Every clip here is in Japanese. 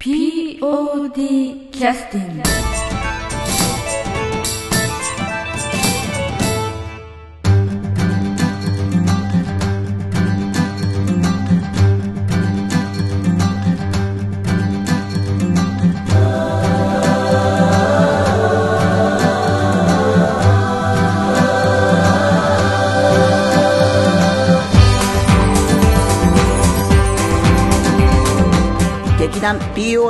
POD キャスティング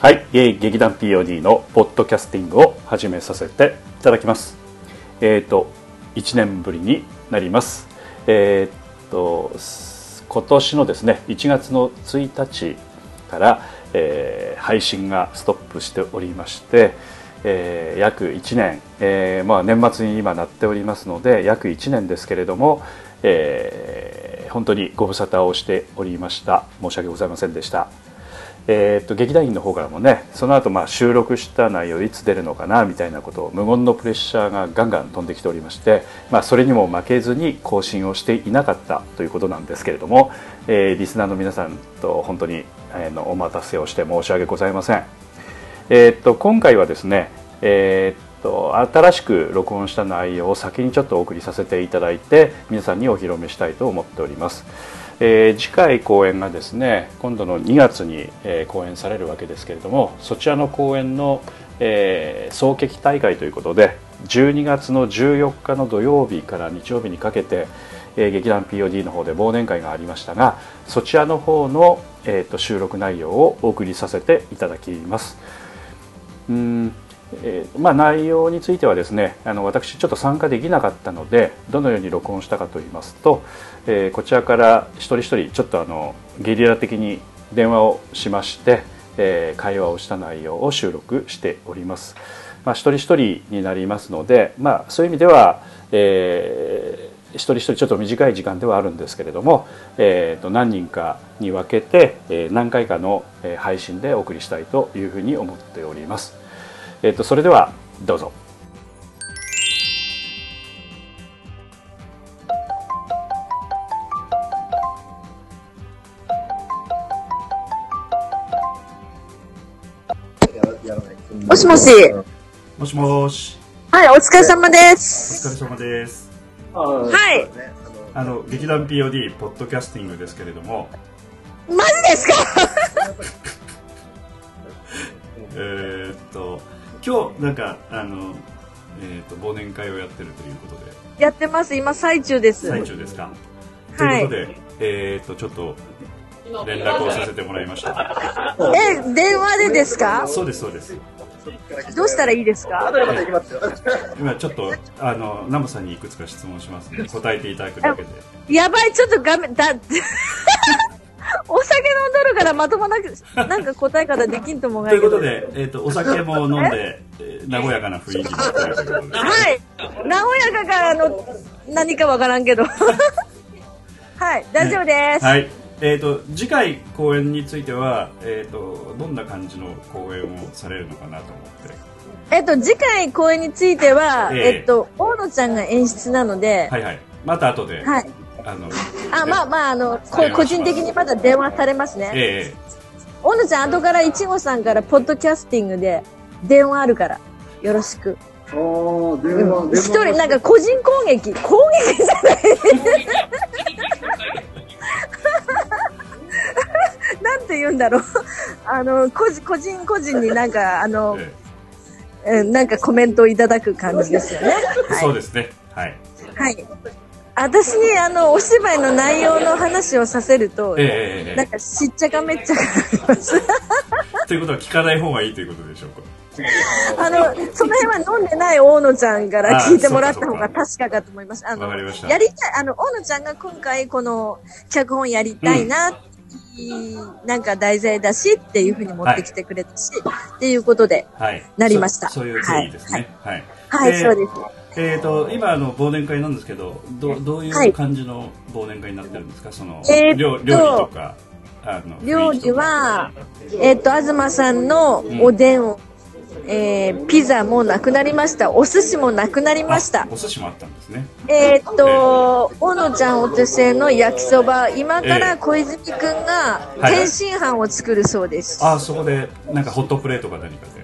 はい、えー劇団 POD のポッドキャスティングを始めさせていただきます。えっ、と1年ぶりになります。えっ、と今年のですね1月の1日から、えー配信がストップしておりまして、えー約1年、えーまあ年末に今なっておりますので約1年ですけれども、えー本当にご無沙汰をしておりました。申し訳ございませんでした。えーっと劇団員の方からもねその後まあ収録した内容いつ出るのかなみたいなことを無言のプレッシャーがガンガン飛んできておりまして、まあ、それにも負けずに更新をしていなかったということなんですけれども、えーリスナーの皆さんと本当に、えのお待たせをして申し訳ございません。えーっと今回はですね、えーっと新しく録音した内容を先にちょっとお送りさせていただいて皆さんにお披露目したいと思っております。えー次回公演がですね今度の2月に、えー公演されるわけですけれどもそちらの公演の、えー総劇大会ということで12月の14日の土曜日から日曜日にかけて、えー劇団 POD の方で忘年会がありましたがそちらの方の、えーと収録内容をお送りさせていただきます。うんえーまあ、内容についてはですねあの私ちょっと参加できなかったのでどのように録音したかといいますと、えーこちらから一人一人ちょっとあのゲリラ的に電話をしまして、えー会話をした内容を収録しております、まあ、一人一人になりますので、まあ、そういう意味では、えー一人一人ちょっと短い時間ではあるんですけれども、えーと何人かに分けて、え何回かの配信でお送りしたいというふうに思っております。えっ、とそれではどうぞ。もしもし。もしもし。はい、お疲れ様でおす。疲れ様です。はい。あの劇団 POD ポッドキャスティングですけれども、マジですか？えーっと今日なんかあのえーっと忘年会をやってるということでやってます。今最中です。最中ですか？いということで、えーっとちょっと連絡をさせてもらいました。え、電話でですか？そうですそうです。どうしたらいいですか？今ちょっとあのナムさんにいくつか質問しますので答えていただくだけで。やばい、ちょっと画面、だ、お酒飲んどるからまともなく、なんか答え方できんと思うがということで、えーっとお酒も飲んで、えー和やかな雰囲気。はい。和やかからの、何かわからんけど。はい、大丈夫です。はい。えっ、と次回公演についてはえっ、とどんな感じの公演をされるのかなと思って。えっと、次回公演については、えええっと、大野ちゃんが演出なので、はいはい。また後で、はい。あのあ、まあまあ、あの、個人的にまだ電話されますね。え大野ちゃん、後からいちごさんから、ポッドキャスティングで電話あるから、よろしく。一人、なんか個人攻撃、攻撃じゃない。なんて言うんだろう。あの、個人、個人個人になんか、あえの、えうんなんかコメントをいただく感じですよね。えそうですね。はい。はい。私に、あの、お芝居の内容の話をさせると、えええええなんか、しっちゃかめっちゃかあります。えということは聞かない方がいいということでしょうか？あの、その辺は飲んでない大野ちゃんから聞いてもらった方が確かかと思います。あの、やりたい、あの、大野ちゃんが今回この脚本やりたいな、なんか題材だしっていうふうに持ってきてくれたし、っていうことで、はい。なりましたそそういう経緯ですね。はい。はい、えーそうです。えー、と今あの忘年会なんですけどどどういはい。う感じの忘年会になってるんですか？その、えー料料理とかあの料理は、えっ、と、東さんのおでんを、えーピザもなくなりました。お寿司もなくなりました。あ。お寿司もあったんですね。えっ、と、小野ちゃんお手製の焼きそば、今から小泉くんがはい。天津飯を作るそうです。あそこでなんかホットプレートか何かで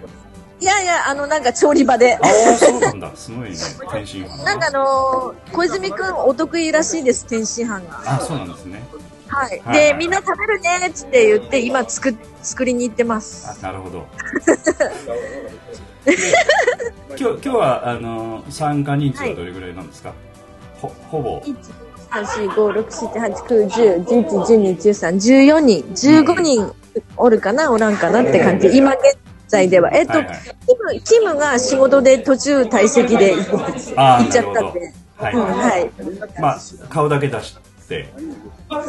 いやいや、あの、なんか調理場で。ああそうなんだすごいね天津飯なんかあのー小泉くんお得意らしいです、天津飯が。あそうなんですねはい。はいで、みんな食べるねって言って、今作、作りに行ってます。あなるほど で今日今日はあの参加人数はどれぐらいなんですか、ほほぼ1、2、3、4、5、6、7、8、9、10、11、12、13、14人、15人おるかな、おらんかなって感じ。今現在では。えっと、はいはいキム、キムが仕事で途中退席で行っちゃったんで。はい、うん、はい。まあ顔だけ出して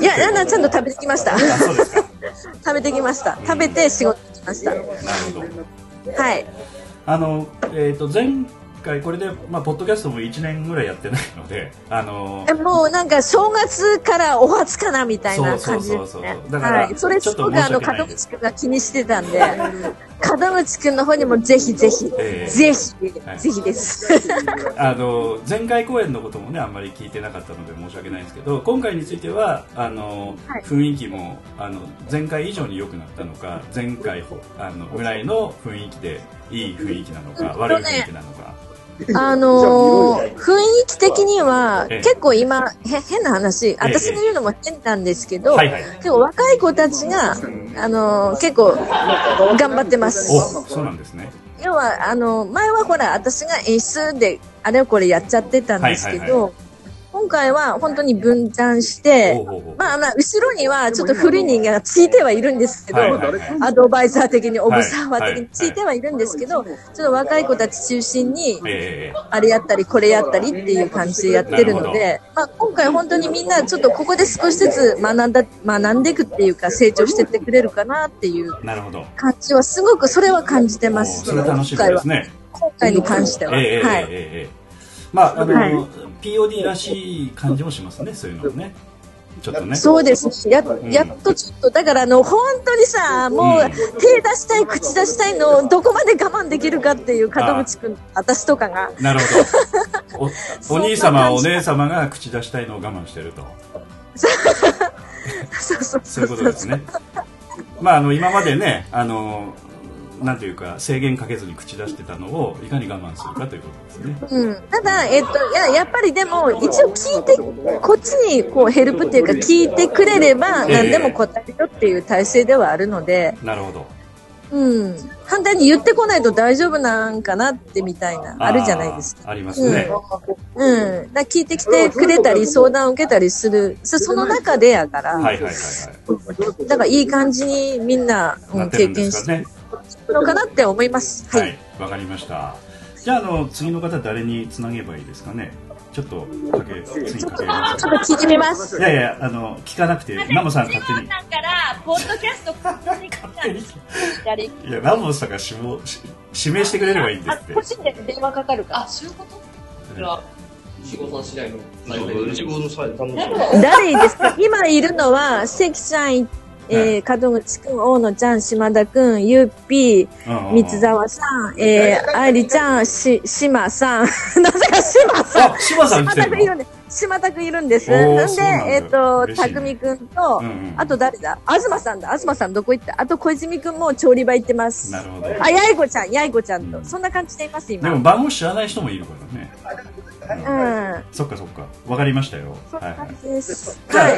いや、いやちゃんと食べてきました。食べてきました。食べて仕事に来ました。なるほどはい。あの、えっ、と、前回、これで、まあ、ポッドキャストも1年ぐらいやってないので、あのえ、もうなんか正月からお初かなみたいな感じ。だからはい。それすごくあの、門口くんが気にしてたんで、門口くんの方にもぜひぜひ、ええぜひ、はいぜひです。あの、前回公演のこともね、あんまり聞いてなかったので申し訳ないんですけど、今回については、あの、はい雰囲気も、あの、前回以上に良くなったのか、前回ほ、あの、ぐらいの雰囲気で、いい雰囲気なのか、うん悪い雰囲気なのか。あのー雰囲気的には、ええ結構今、へ、変な話、私が言うのも変なんですけど。結構若い子たちが、あのー結構、頑張ってます。お、そうなんですね。要は、あの、前はほら、私が演出であれこれやっちゃってたんですけど、はいはいは今回は本当に分担してまあまあ、後ろにはちょっと古い人間がついてはいるんですけど、アドバイザー的に、オブザーバー的はいについてはいるんですけど、ちょっと若い子たち中心に、ええあれやったり、これやったりっていう感じでやってるので、まあ今回本当にみんなちょっとここで少しずつ学んだ、学んでいくっていうか成長してってくれるかなっていう。感じはすごくそれは感じてまおす。今回は。今回に関しては。はい。まあ、あの、はい POD らしい感じもしますね、そういうのもね。ちょっとね。そうです。や、やっとちょっと、だからあの、本当にさ、もう、うん手出したい、口出したいのをどこまで我慢できるかっていう、門口くん、私とかが。なるほど。お お兄様、お姉様が口出したいのを我慢してると。そうそうそういうことですね。まあ、あの、今までね、あの、なんていうか、制限かけずに口出してたのを、いかに我慢するかということですね。うん。ただ、えっと、いや、やっぱりでも、一応聞いて、こっちに、こう、ヘルプっていうか、聞いてくれれば、ええ何でも答えるよっていう体制ではあるので、なるほど。うん。反対に言ってこないと大丈夫なんかなってみたいな、あるじゃないですか。ありますね。うん。だから聞いてきてくれたり、相談を受けたりする、そその中でやから、はいはいはいはい。だからいい感じにみんな、うなん経験してのかなって思います。は。はいい。わかりました。じゃあ、あの、次の方誰につなげばいいですかね？ちょっとかけ、次かけますちょっと聞いてみます。いやいや、あの、聞かなくて、ナモさん勝手に。さんから、ポッドキャスト勝手にいや、ナモさんが指名し指名してくれればいいんですあって。個人で電話かかるか。あ、そういうこと？それは仕事次第の仕事の際で頼むから誰ですか？今いるのは、関ちゃん、えー、門口くん、大野ちゃん、島田くん、ゆっぴー、三沢さん、えー、愛理ちゃん、し、島さん。なぜか島さん。あ、島さん来島てるの？田くんいるんで、島田くんいるんです。なんでえっ、と、嬉しいねたくみくんと、うんうんあと誰だ？東さんだ。東さんどこ行った？あと小泉くんも調理場行ってます。なるほど。あ、やいこちゃん、やいこちゃんと。うんそんな感じでいます、今。でも番号知らない人もいるからね。うん。そっかそっか。わかりましたよ。はい。じです。じゃあはい。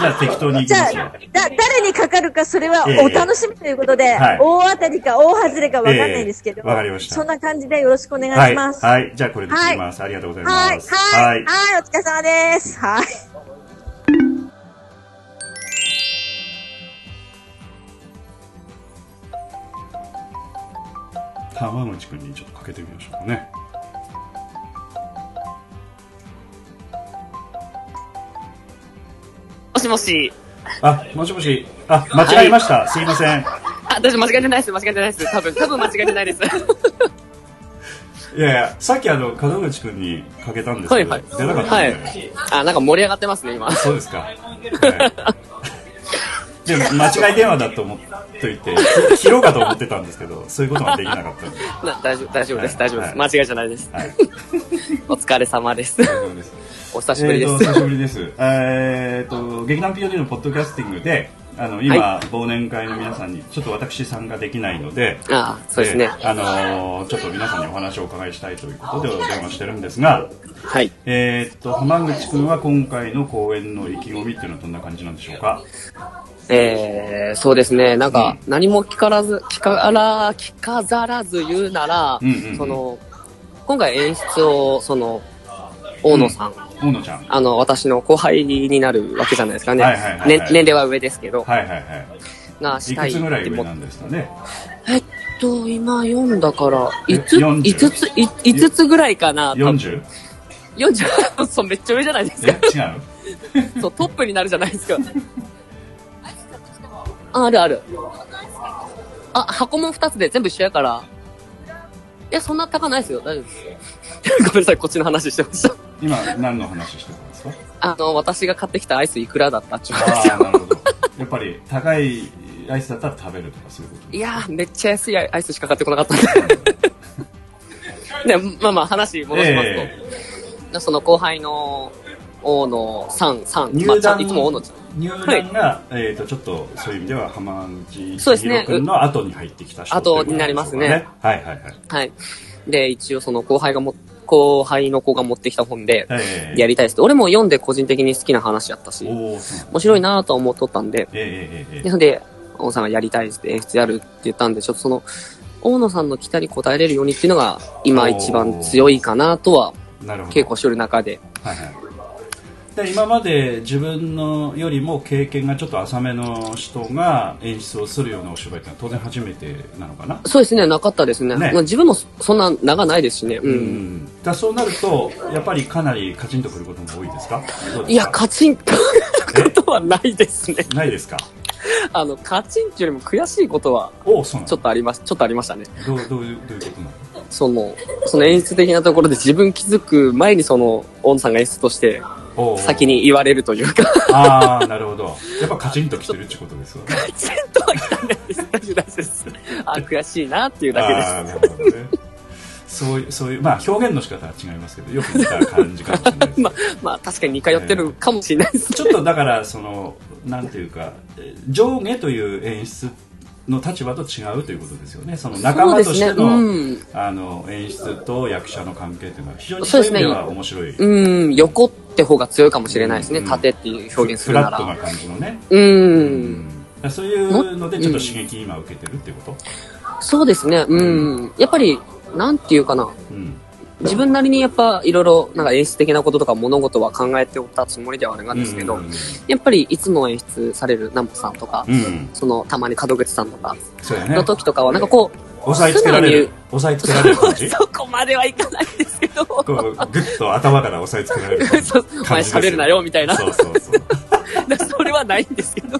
じゃあ適当にじゃあ。だ、誰にかかるか、それはええお楽しみということで、はい大当たりか大外れかわかんないですけど、ええわかりましたそんな感じでよろしくお願いはい。します。はい。じゃあこれで切ります。ありがとうございはい、ます。はい、はい、はい。お疲れ様です。はい。浜口くんにちょっとかけてみましょうかね。しもし。あ、もしもし。あ、間違えました。すいません。あ、私間違えてないです。間違えてないです。多分、多分間違えてないです。いやいやさっきあの門口君にかけたんですけど、はいはい出なかったんはで、い。あ、なんか盛り上がってますね、今。そうですか、はい、で間違い電話だと思っといてひ切ろうかと思ってたんですけどそういうことができなかったんで な大丈夫、大丈夫です、はい大丈夫です。はい間違いじゃないです。はいお疲れ様です。お久しぶりです。えーと久しぶりです。えーと劇団 POD のポッドキャスティングで、あの今、は忘年会の皆さんにちょっと私参加できないので、ああ、そうですね。えーあのーちょっと皆さんにお話をお伺いしたいということでお電話してるんですが、はい。えーと浜口君は今回の公演の意気込みっていうのはどんな感じなんでしょうか？えー、そうですね。なんか、何も聞からず、聞から、聞かざらず言うなら、うんうんうんその、今回演出を、その、大野さん、大野ちゃん。あの、私の後輩になるわけじゃないですかね。はいはいはいはいね年齢は上ですけど、はいはいはい。がしたいいくつぐらいっても上なんですかね？えっと、今読んだから、え5つ、40 5つ、い5つぐらいかな。多分 40? 40? そう、めっちゃ上じゃないですえか。違う？そう、トップになるじゃないですか。あ、あるある。あ、箱も2つで全部一緒やから。いや、そんな高ないですよ。大丈夫です。ごめんなさい、こっちの話してました。今何の話してたんですか？あの、私が買ってきたアイスいくらだったって言うああ、よ。なるほど。やっぱり高いアイスだったら食べるとかそういうこといやー、めっちゃ安いアイスしか買ってこなかったんで。で、まあまあ話戻しますと。えその後輩の大野さん、さん、入まあいつも大野ちゃん。入団が、えー、とちょっとそういう意味では浜口そうですね千尋君の後に入ってきた人後になりますねはいはいはい。はい。で、一応その後輩がも、後輩の子が持ってきた本で、えやりたいです。って。俺も読んで個人的に好きな話やったし、面白いなと思っとったんで、えええええで、ほんで、大野さんがやりたいですって演出やるって言ったんで、ちょっとその、大野さんの期待に応えれるようにっていうのが、今一番強いかなとは、稽古してる中で。はいはいで今まで自分のよりも経験がちょっと浅めの人が演出をするようなお芝居ってのは当然初めてなのかな？そうですね、なかったですね。ねまあ自分もそんな長ないですしね。う。うんんだそうなるとやっぱりかなりカチンとくることも多いですか？どうですか？いや、カチン とことはないですね。ないですか？あの、カチンっていうよりも悔しいことは、ちょっとありまし、ちょっとありましたね。どうどういうどういうことなの？その、その演出的なところで自分気づく前にその、大野さんが演出として先に言われるというか、ああなるほどやっぱカチンときてるってことですよねカチンとは来たんです。大丈夫です。あ、悔しいなっていうだけです。ああなるほどねそういうそういうまあ表現の仕方は違いますけどよく似た感じかもしれないです まあ、まあ確かに似通ってるかもしれないです。ちょっとだからそのなんていうかえー上下という演出の立場と違うということですよねその仲間としての,、ねうんあの演出と役者の関係っていうのは非常にそですねそうういう意味では面白い、うん、横って方が強いかもしれないですね。うん縦っていう表現するなフラットなら。感じのね、う。うんそういうのでちょっと刺激今受けてるっていうこと、そうですね。うん。やっぱり、なんていうかな。うん自分なりにやっぱいろいろなんか演出的なこととか物事は考えておったつもりではあるんですけど、うん。やっぱりいつも演出される南穂さんとか、うん。そのたまに門口さんとかの時とかはなんかこう、押さえつけられる。素押さえつけられる感じ？そこまではいかないんですけど、こうグッと頭から押さえつけられる感じ？そうお前喋るなよみたいな。そうそうそう。それはないんですけど、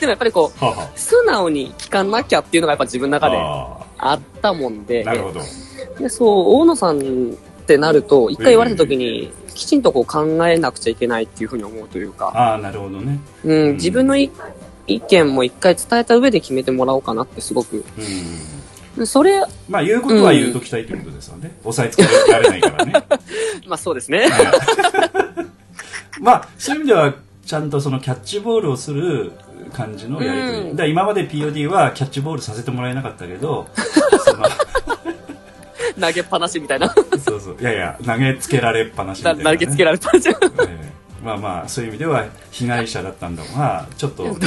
でもやっぱりこう、はあは素直に聞かなきゃっていうのがやっぱ自分の中でああ。ったもんで、あなるほど。でそう、大野さんってなると、一回言われた時に、きちんとこう考えなくちゃいけないっていうふうに思うというか、ああなるほどね。うん、自分のい意見も一回伝えた上で決めてもらおうかなってすごく。うんそれ、まあ言うことは言うときたいということですよね、押さえつけられないからね。まあそうですね。まあそういう意味ではちゃんとそのキャッチボールをする感じのやり取り、うん。だ今まで POD はキャッチボールさせてもらえなかったけど 投げっぱなしみたいな。そうそう。いやいや投げつけられっぱなしみたいな、ね、投げつけられたじゃん。ええ。まあまあそういう意味では被害者だったんだがちょっと、ま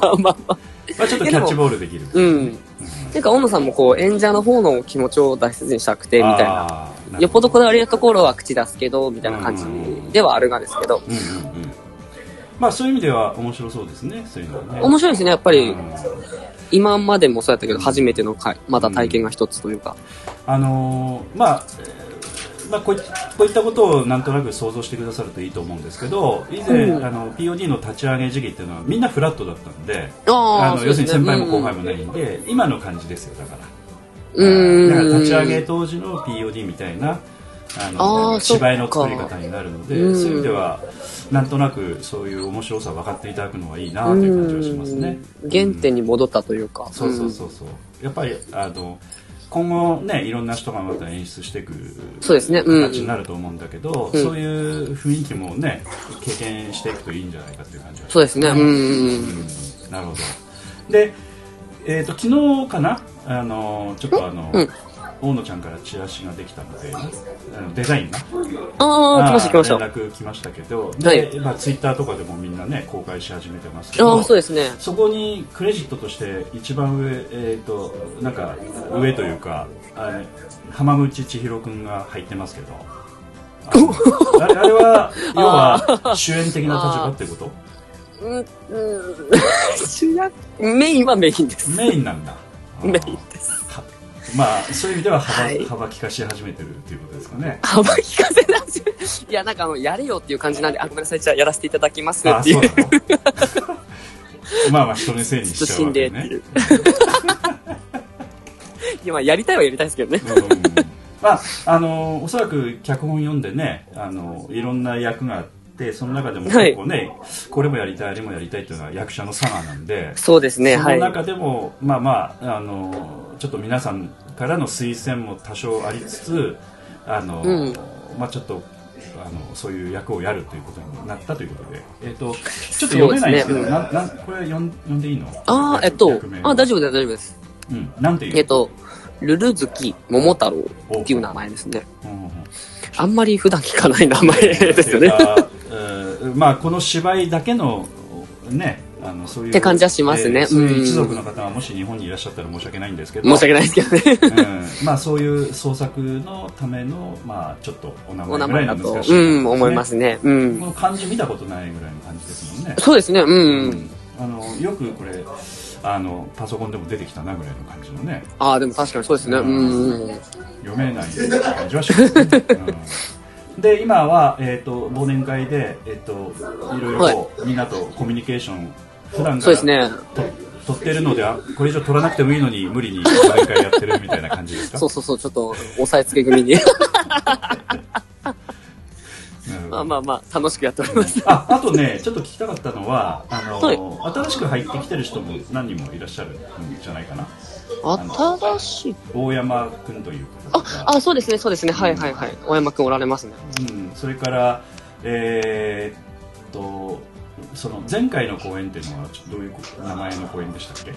まあまあまあ。あ、ちょっとキャッチボールできる。うん。なんか、大野さんもこう、演者の方の気持ちを大切にしたくて、みたいな。あーよっぽどこだわりのところは口出すけど、みたいな感じではあるがですけど、うんうんうんまあそういう意味では面白そうですね。そういうのはね。面白いですね、やっぱりう。ん。今までもそうやったけど、初めてのかまた体験が一つというか。あのーまあ、えーまあ、こういこういったことをなんとなく想像してくださるといいと思うんですけど以前、うん。あの POD の立ち上げ時期っていうのはみんなフラットだったんであの要するに先輩も後輩も。もないんで、今の感じですよだから。うん。だから立ち上げ当時の POD みたいなあの芝居の作り方になるのでうんそういう意味ではなんとなくそういう面白さを分かっていただくのはいいなという感じはしますね。うん原点に戻ったというか。そうそうそうそう。やっぱりあの今後ねいろんな人がまた演出していくそうですねうん形になると思うんだけど、うんそういう雰囲気もね経験していくといいんじゃないかっていう感じはしますそうですね。うんうんうん。なるほど。で、えっ、と昨日かな？あのちょっとあの、うん大野ちゃんからチラシができたので、あのデザインがああ、来ました来ました。連絡来ましたけど、はいで、まあツイッターとかでもみんなね公開し始めてますけど、ああ、そうですね。そこにクレジットとして一番上、えっ、と、なんか上というか、あれ浜口千尋くんが入ってますけど、あれあれは、要は主演的な立場ってこと？うん、うん、主役、メインはメインです。メインなんだ。メインです。はまあ、そういう意味では幅,、はい幅利かし始めてるっていうことですかね。幅利かせなし。いや、なんかあの、やれよっていう感じなんで、あ、ごめんなさい、じゃあやらせていただきますあ、っていそう まあまあ、人のせいにしちゃうわけね。いや、まあ、やりたいはやりたいですけどね。うんまあ、あのおそらく脚本読んでねあのいろんな役があってその中でも結構ね、これもやりたいあれもやりたいっていうのは役者の差がなんでそうですね、はい。その中でも、まあまああのちょっと皆さんからの推薦も多少ありつつあの、うんまあちょっとあのそういう役をやるということになったということで、えっ、とちょっと読めないんですけど、ねなんなんこれ読ん読んでいいの？ああ、えっとあ、大丈夫です、大丈夫です。うん、なんていう？えっと、ルルズキ桃太郎っていう名前ですね。うんうんうんあんまり普段聞かない名前ですよね。まあこの芝居だけのねあのそういうって感じはしますねえーそういううん一族の方がもし日本にいらっしゃったら申し訳ないんですけど申し訳ないですけどね。うん、まあそういう創作のためのまあちょっとお名前ぐらいの難し、い、うん、思いますね。うこん。の漢字見たことないぐらいの感じですもんねそうですね、うん。うんあのよくこれあのパソコンでも出てきたなぐらいの感じのねああ、でも確かにそうですね。うん。読めない感じはしますね、うん、で今は、えー、と忘年会で、えー、といろいろこうみんなとコミュニケーション普段からそうですね。と取ってるのであこれ以上取らなくてもいいのに無理に忘年会やってるみたいな感じですか？そうそうそう、ちょっと、押さえつけ組に。うんまあまあまあ、楽しくやっております。ああとねちょっと聞きたかったのはあの、はい新しく入ってきてる人も何人もいらっしゃるんじゃないかな？新しい。大山君という方あが、あ、そうですね、そうですね。はいはいはい。大山くんおられますね。うん、それからえーっとその前回の公演っていうのはちょっとどういう名前の公演でしたっけ？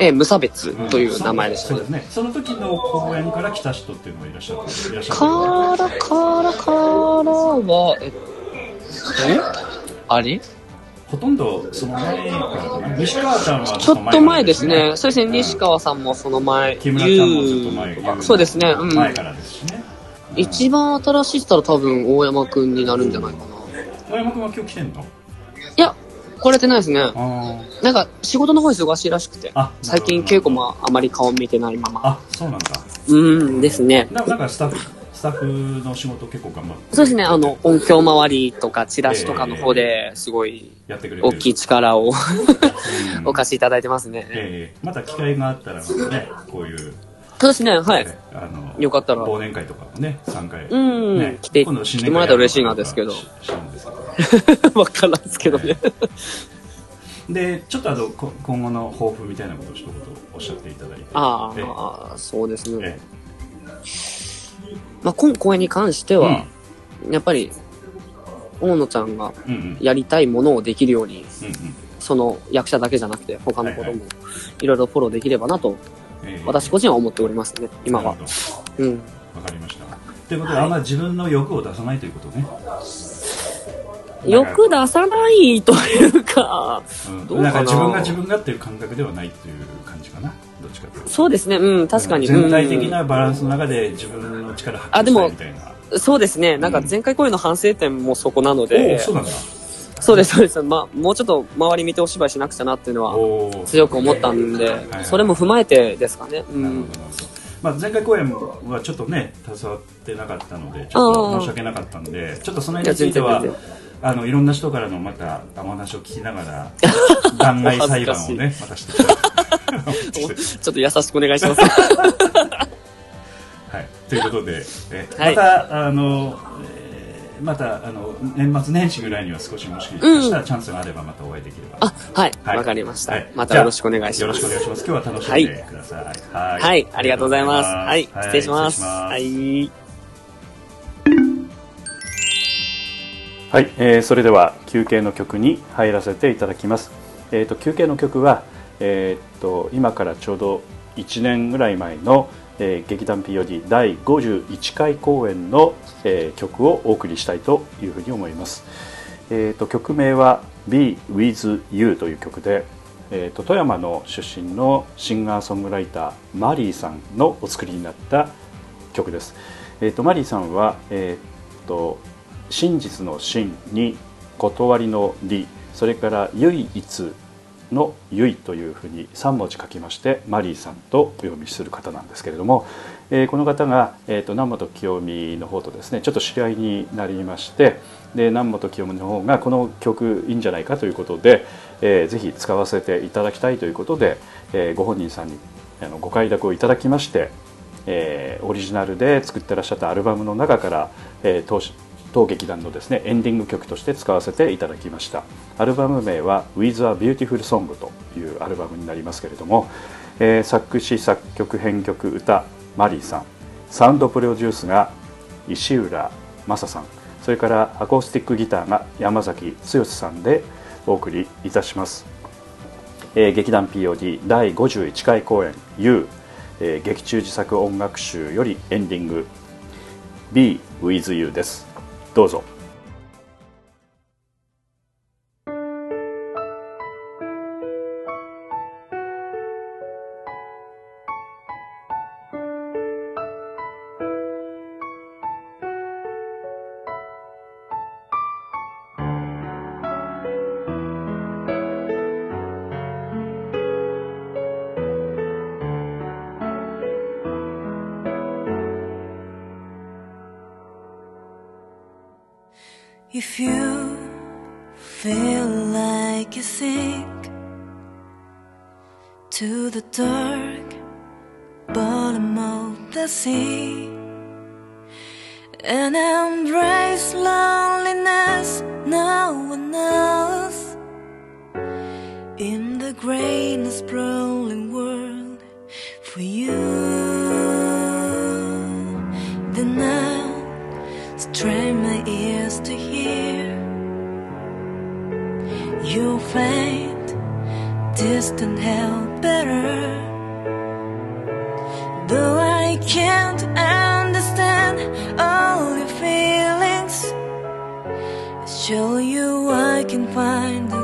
えー、無差別という名前でしたねそうです。ねその時の公演から来た人っていうのがいらっしゃるいらっしゃるからからからは、えっと、あれ？ほとんどその前からかな西川ちゃんはちょっと前ですね。そうですね、ん西川さんもその前。木村ちゃんもずっと前ゆうそうですね、うん。前からですしね一番新しいったら多分大山くんになるんじゃないかな。大山君は今日来てんの？いや、来れてないですね。あなんか仕事の方忙しいらしくてあ。最近稽古もあまり顔見てないまま。あそうなんだうんですね。ななんかスタッフスタッフの仕事結構頑張ってそうですね、あの、音響周りとかチラシとかの方ですごいやってくれ大きい力をうん。お貸しいただいてますね。ええまた機会があったらまたねこういう、そうですね、はい。あのよかったら。忘年会とかもね参加うん。ね、来て来てもらえたら嬉しいなですけど。ししるんですけど。わからんですけどね。でちょっとあのこ今後の抱負みたいなことを一言おっしゃっていただいて。あえあ、そうですね。えまあ、今公演に関してえは、やっぱり、大野ちゃんがやりたいものをできるように、その役者だけじゃなくて、他のこともはいろいろフォローできればなと、ええ。私個人は思っておりますね、今は。なる。ほうん。かりました。ということであんまり自分の欲を出さないということね、欲出さないというか、うん、どうかな。なんか自分が自分がっていう感覚ではないっていう感じかな。どっちかというと。そうですね、うん、確かに。全体的うんなバランスの中で自分の力発揮あでもしたいみたいな。そうですね、なんか前回公演の反省点もそこなのおで。お、そうなんだ。そうです、そうです。まあ、もうちょっと周り見てお芝居しなくちゃなっていうのは強く思ったんで、はいそれも踏まえてですかね。うん。まあ、前回公演はちょっとね携わってなかったのでちょっと申し訳なかったんでちょっとその辺についてはあのいろんな人からのまたお話を聞きながら 弾劾裁判をねまたして ちょっと優しくお願いします。はい、ということで、えはいまたあの、えーまたあの年末年始ぐらいには少しもしかしたらチャンスがあればまたお会いできれば、あ、はい。はいわかりましたはい。またよろしくお願いしよろます。しくお願いします。今日は楽しんでください。はい。はい。ありがとうございます。あはい。失礼します。ははいはい、えーそれでは休憩の曲に入らせていただきます。えっ、と休憩の曲はえっ、と今からちょうど1年ぐらい前の、えー劇団 POD 第51回公演の、えー曲をお送りしたいというふうに思います。えー、と曲名は「Be With You」という曲で、えー、と富山の出身のシンガーソングライターマリーさんのお作りになった曲です。えー、とマリーさんは、えー、と真実の真に断りの理それから唯一の「ゆい」というふうに3文字書きましてマリーさんとお読みする方なんですけれども、えーこの方が、えー、と南本清美の方とですねちょっと知り合いになりましてで南本清美の方がこの曲いいんじゃないかということで、えーぜひ使わせていただきたいということで、えーご本人さんにあのご快諾をいただきまして、えーオリジナルで作ってらっしゃったアルバムの中から、えー当時当劇団のですねエンディング曲として使わせていただきました。アルバム名は「With a Beautiful Song」というアルバムになりますけれども、えー作詞作曲編曲歌マリーさん。サウンドプロデュースが石浦正さん。それからアコースティックギターが山崎剛さんでお送りいたします、えー劇団 POD 第51回公演「U」えー劇中自作音楽集よりエンディング「Be With You」です。どうぞ。Your faint, distant help better. Though I can't understand all your feelings, show you I can find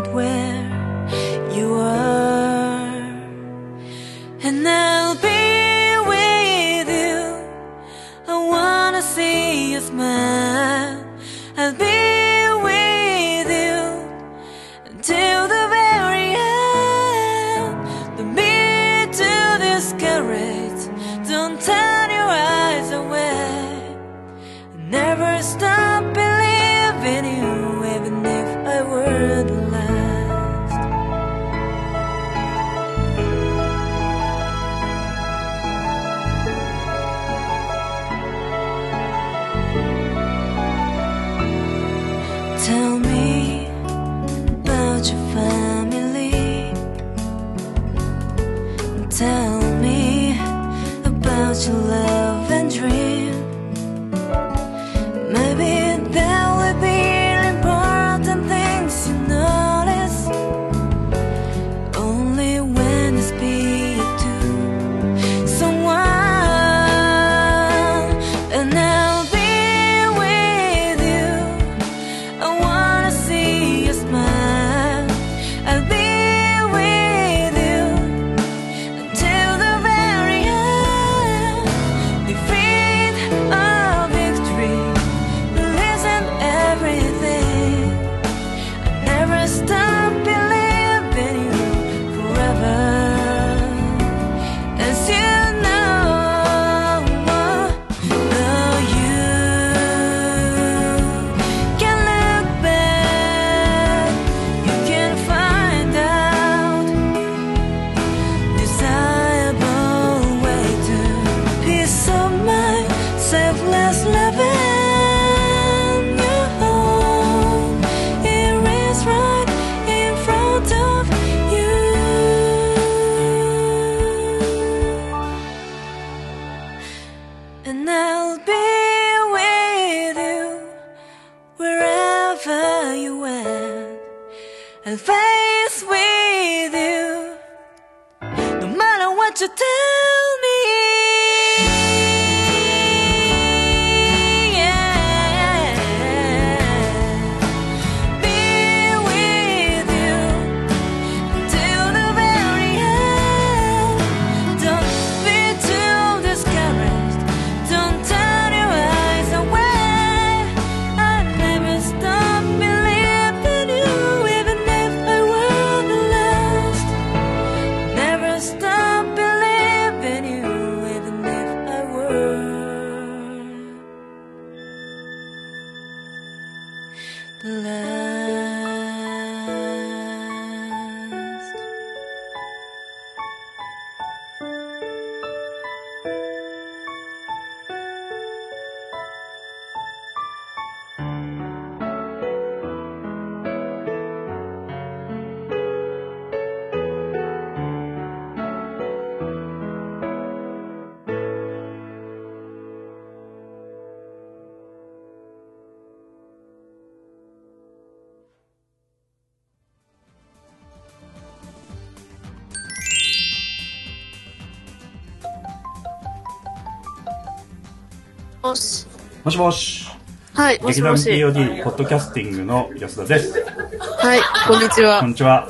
もし。もしもし。はい、もし劇団もし。POD ポッドキャスティングの安田です。はい、こんにちはこん。にちは。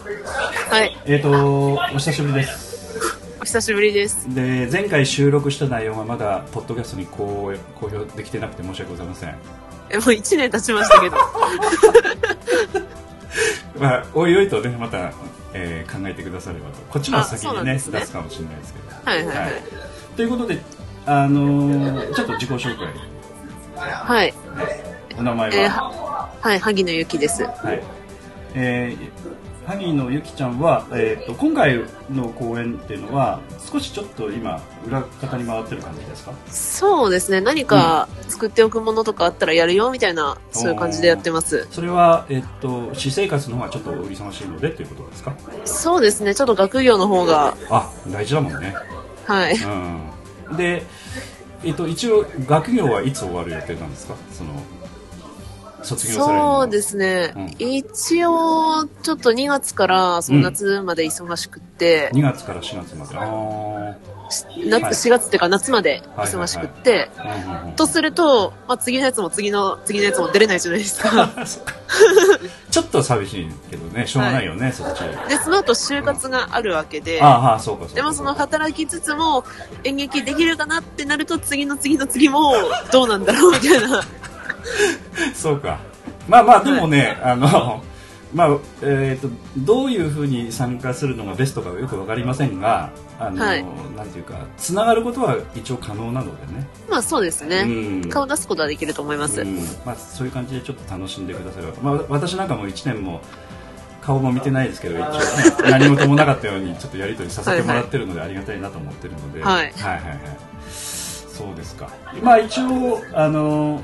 はい、えっ、と、お久しぶりです。お久しぶりです。で、前回収録した内容がまだポッドキャストに公公表できてなくて申し訳ございません。え、もう1年経ちましたけど。まあ、おいおいとね、また、えー考えてくださればと。こっちの先にね、ね出すかもしれないですけど。はいはいはい。ということで、あのーちょっと自己紹介。はい。お名前えーは、ははい、萩野由紀です。はい。えー、萩野由紀ちゃんは、えー、と今回の公演っていうのは少しちょっと今裏方に回ってる感じですか？そうですね、何か作っておくものとかあったらやるよ、みたいな、そういう感じでやってます。それは、えっと私生活の方がちょっとお忙しいのでということですか？そうですね、ちょっと学業の方が、あ大事だもんねはい。うんで、えっと一応学業はいつ終わる予定なんですか？その卒業されるそうですね、うん。一応、ちょっと2月からその夏まで忙しくって、2月から4月まで。あ夏はい。4月っていうか夏まで忙しくって、あ、うんうんうん。とすると、まあ、次のやつも次の次のやつも出れないじゃないですか。ちょっと寂しいけどね。しょうがないよね、そっちで、その後就活があるわけで、ああそうかそうか。でもその働きつつも演劇できるかなってなると次の次の次もどうなんだろうみたいな。そうか。まあまあ、でもね、あの、まあ、えっ、と、どういうふうに参加するのがベストかはよくわかりませんが、あの、はいなんていうか、つながることは一応可能なのでね。まあそうですね。うん顔出すことはできると思います。うんまあ、そういう感じでちょっと楽しんでくだされば。まあ、私なんかも1年も、顔も見てないですけど、一応ね、何事もなかったようにちょっとやり取りさせてもらってるのでありがたいなと思ってるので、はいはいはいはいそうですか。まあ一応、あの、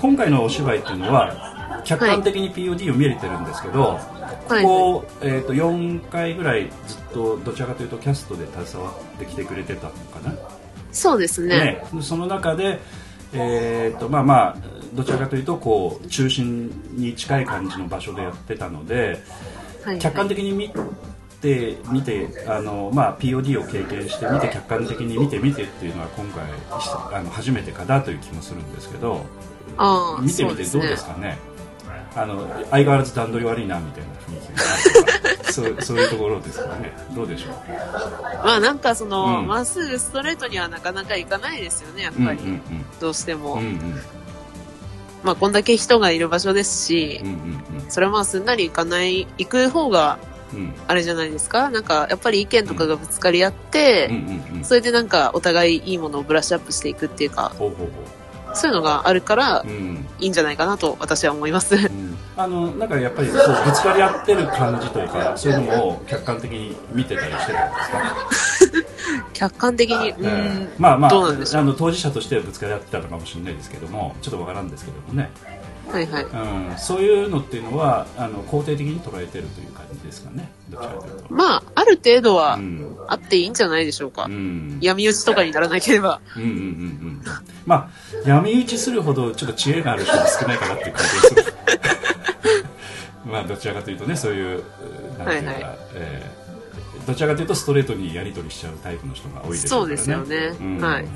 今回のお芝居っていうのは、客観的に POD を見れてるんですけど、はい。ここ、えー、と4回ぐらいずっとどちらかというとキャストで携わってきてくれてたのかな、そうですね。ね、その中で、えーとまあまあ、どちらかというとこう中心に近い感じの場所でやってたのではい客観的に見て見てあの、まあ、POD を経験して見て客観的に見て見てっていうのは今回あの初めてかなという気もするんですけどああ、見てみてどうですかね。あの相変わらず段取り悪いなみたいな雰囲気 そうそういうところですかね。どうでしょう。まあなんかその、うん。まっすぐストレートにはなかなかいかないですよね、やっぱり。うんうんどうしても。うんうん。うんまあこんだけ人がいる場所ですし、うんうんそれはまあすんなり行かない、行く方がうん。うんあれじゃないですか？なんかやっぱり意見とかがぶつかり合って、うんうんうん。それでなんかお互いいいものをブラッシュアップしていくっていうか、ほうほうそういうのがあるからいいんじゃないかなと私は思います。うん。あのなんかやっぱりそうぶつかり合ってる感じというかそういうのも客観的に見てたりしてたんですか、客観的に、うえん。え、まあまああの当事者としてはぶつかり合ってたのかもしれないですけどもちょっとわからんですけどもねはいはい。うん、そういうのっていうのはあの肯定的に捉えてるという感じですかねどちらかというと。まあ、ある程度はうんあっていいんじゃないでしょうか。うん闇討ちとかにならなければ。うんうんうんうんまあ闇討ちするほどちょっと知恵がある人が少ないかなっていう感じがする まあどちらかというとねそういうなんていうか、はいはいえーどちらかというとストレートにやり取りしちゃうタイプの人が多いでしょそううからねですよね。うんはい。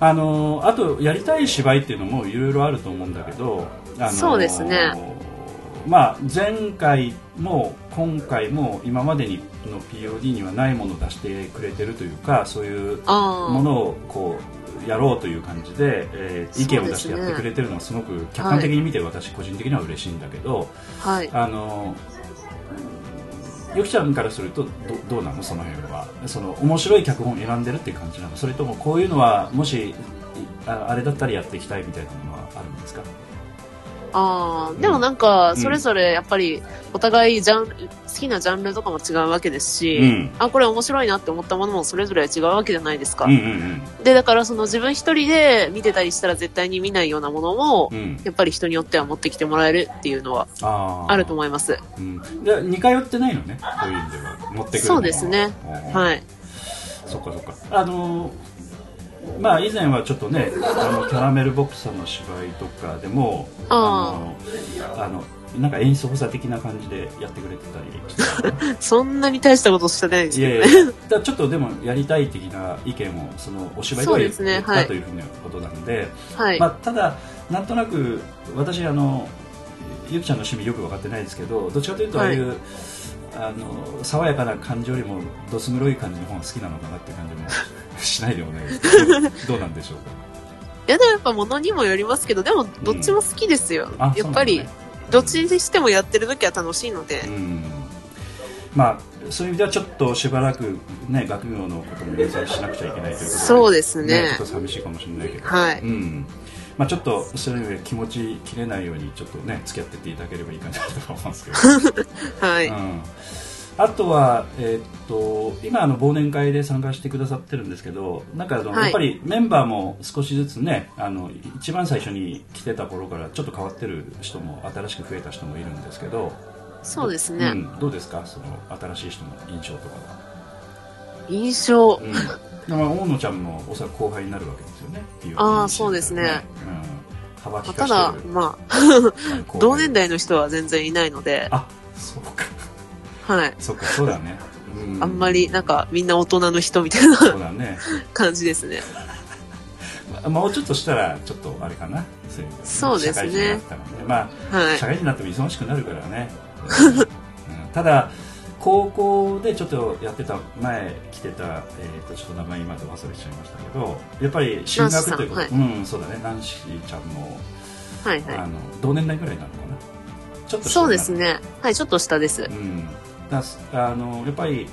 あのあとやりたい芝居っていうのもいろいろあると思うんだけど、あのそうですねまあ、前回も今回も今までにの POD にはないものを出してくれてるというかそういうあものをこうやろうという感じで、えー意見を出してやってくれてるのはすごく客観的に見て私個人的には嬉しいんだけど、あ、はい。あのゆきちゃんからするとどどうなの？その辺は。その面白い脚本を選んでるっていう感じなの？それともこういうのはもしあれだったらやっていきたいみたいなものはあるんですか？ああ、でもなんか、うん。それぞれやっぱり、お互いジャンル、好きなジャンルとかも違うわけですし、うん。あ、これ面白いなって思ったものもそれぞれ違うわけじゃないですか。うんうんで、だからその自分一人で見てたりしたら絶対に見ないようなものも、うん。うんやっぱり人によっては持ってきてもらえるっていうのはあると思います。うん、で似通ってないのねそういう意味では。持ってくるそうですね。うんはい。そっかそっか。あのまあ以前はちょっとねあのキャラメルボックスさんの芝居とかでもあのあのなんか演出補佐的な感じでやってくれてたり そんなに大したことしてないですいけどね。やいやだからちょっとでもやりたい的な意見をそのお芝居では言ったはいというふうなことなんで、はい。まあ、ただなんとなく私あのゆきちゃんの趣味よく分かってないですけどどっちかというとああいう、あの爽やかな感じよりもどす黒い感じの方が好きなのかなっていう感じもしないでもないですけどどうなんでしょうか？いや、でもやっぱ物にもよりますけど、でもどっちも好きですよ。あやっぱり、ね。どっちにしてもやってる時は楽しいので。うん。まあそういう意味ではちょっとしばらくね学業のことも優先しなくちゃいけないということでそうですね。ちょっと寂しいかもしれないけど。はい。うん。まあ、ちょっとそういう意味で気持ち切れないようにちょっとね付き合ってっていただければいいかなと思うんですけど。はい。うんあとは、えーっと今あの忘年会で参加してくださってるんですけどなんかあの、はい。やっぱりメンバーも少しずつねあの一番最初に来てた頃からちょっと変わってる人も新しく増えた人もいるんですけどそうですね。うん、どうですか？その新しい人の印象とかは、印象。うん、まあ大野ちゃんもおそらく後輩になるわけですよね。っていうあーそうですね、うん、幅利まあかしてる、ただまあ、同年代の人は全然いないので、あそうかはい。そっかそうだね、うあんまり、なんか、みんな大人の人みたいなそうだね。感じですね。まもうちょっとしたらちょっとあれかな。そういうそうですね社会人になったらね。まあ、はい。社会人になっても忙しくなるからね、うん。ただ高校でちょっとやってた前来てた、えー、とちょっと名前今で忘れちゃいましたけどやっぱり進学ということ、ナンシうんそうだね。ナンシーちゃんも、はいあはの同年代ぐらいなのかな。ちょっい。と下そうですね。はい、ちょっと下です。う。んだあのやっぱり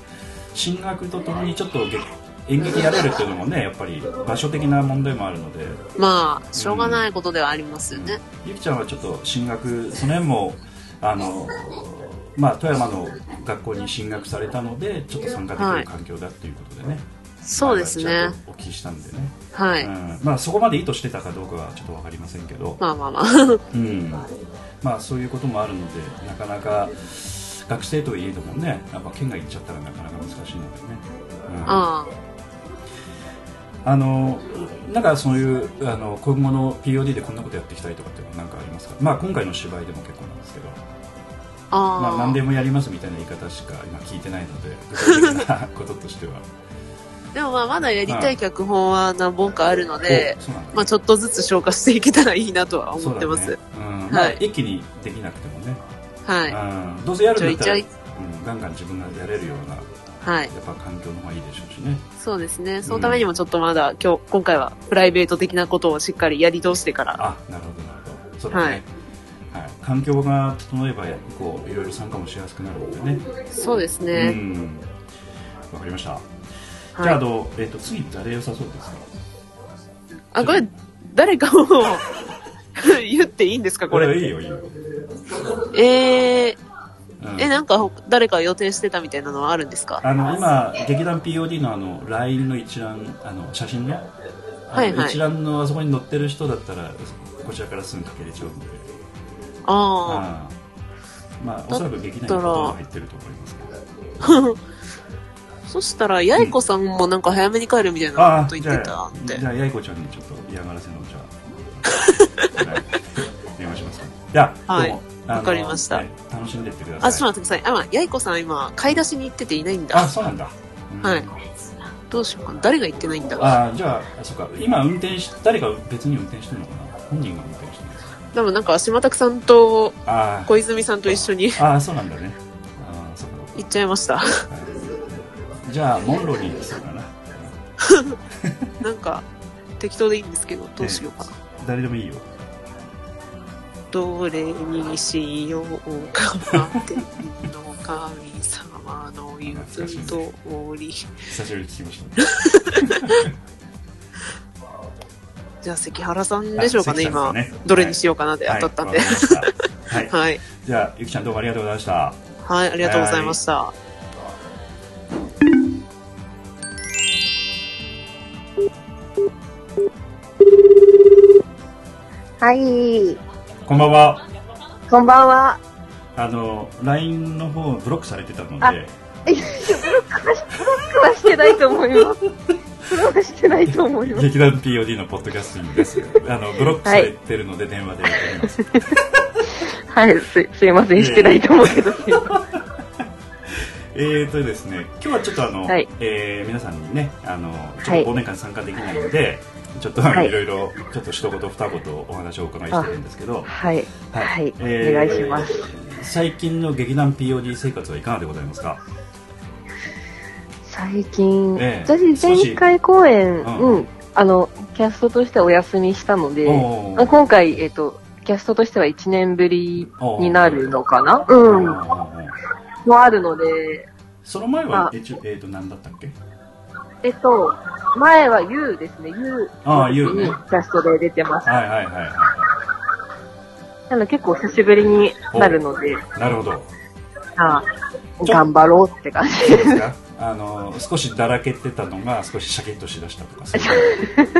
進学とともにちょっと劇演劇やれるっていうのもねやっぱり場所的な問題もあるので。まあ、しょうがないことではありますよね。ゆきちゃんはちょっと進学その辺もあのまあ富山の学校に進学されたのでちょっと参加できる環境だっていうことでね、そうですね。お聞きしたんでね、はい。うん、まあそこまで意図してたかどうかはちょっと分かりませんけど、まあまあまあ。うん、まあそういうこともあるのでなかなか学生といえどもねやっぱ県外行っちゃったらなかなか難しいのでね、うん。ああのなんかそういうあの今後の POD でこんなことやっていきたいとかって何かありますか？まあ今回の芝居でも結構なんですけど。あ。あ。あ。まあ、何でもやりますみたいな言い方しか今聞いてないので具体的なこととしては。でもまあ、まだやりたい脚本は何本かあるのでねまあちょっとずつ消化していけたらいいなとは思ってます。ね。うん。まあはい。一気にできなくてもね、はうん。どうせやるんだったらうんガンガン自分がやれるようなやい。はい。っぱ環境の方がいいでしょうしね。そうですね。そのためにもちょっとまだ今日、今回はプライベート的なことをしっかりやり通してから。あなるほどなるほど。そうだね、はい。はい。環境が整えばこういろいろ参加もしやすくなるのでね。そうですうね。ん。わかりました、はい。じゃああの、えっと次誰良さそうですか？あ、これ、誰かを 言っていいんですかこれ？いいよいいよ、えー、うん。え、なんかほ誰か予定してたみたいなのはあるんですか？あの今劇団 POD のあの LINE の一覧あの写真のはいはい。一覧のあそこに載ってる人だったらこちらからすぐかけれちゃうので。あああまあおそらく劇団にほとんど入ってると思いますけど。あ。そしたら、八重子さんもなんか早めに帰るみたいなこと言ってたって。じ。ゃあやいこちゃんにちょっと嫌がらせの電話しますかいやはいわかりました。はい楽しんでってください。あ、っと待ってください。あ、まあ、八重子さん今、買い出しに行ってていないんだ。あそうなんだ、うん。はい。どうしようかな。誰が行ってないんだあじゃあそっか。今運転し誰か別に運転してるのかな。本人が運転してるんですか。でもなんか、島拓さんとあ小泉さんと一緒にああそうなんだね。ああそっか。行っちゃいました。じゃあモンローにするかな。なんか、適当でいいんですけど、どうしようかな。誰でもいいよどれにしようかな天の神様の言う通り。久しぶりに聞きました じゃあ、関原さんでしょうかね、ね。どれにしようかなで当たったんで。はい、はい。じゃあゆきちゃんどうもありがとうございましたはい、ありがとうございました。はい、こんばんはこんばんは。あの LINE の方ブロックされてたのあでいやブロックはし、ブロックはしてないと思います。ブロックはしてないと思います。劇団 POD のポッドキャスティングです あのブロックされてるので電話でやっます、はい、す、すいません、してないと思うけど、すいません。えーとですね、今日はちょっとあの、はいえー皆さんにね、あの、ちょはいっと忘年会に参加できないので、ちょっと、はいい、ろい。ろ、ちょっと一言二言お話をお伺いしてるんですけど、はい、はい、えーお願いします。最近の劇団 POD 生活はいかがでございますか？最近、ええ私前回公演、うん。うん、あの、キャストとしてお休みしたので、今回、えっ、と、キャストとしては1年ぶりになるのかな？うん。もあるので、その前はあ、えちょえーと、何だったっけ？えっと、前は U ですね、U ああ U ねにキャストで出てます。はいはいはいはなので結構久しぶりになるので、い。なるほど。あ頑張ろうって感じですかあの、少しだらけてたのが少しシャキッとしだしたとか、そうい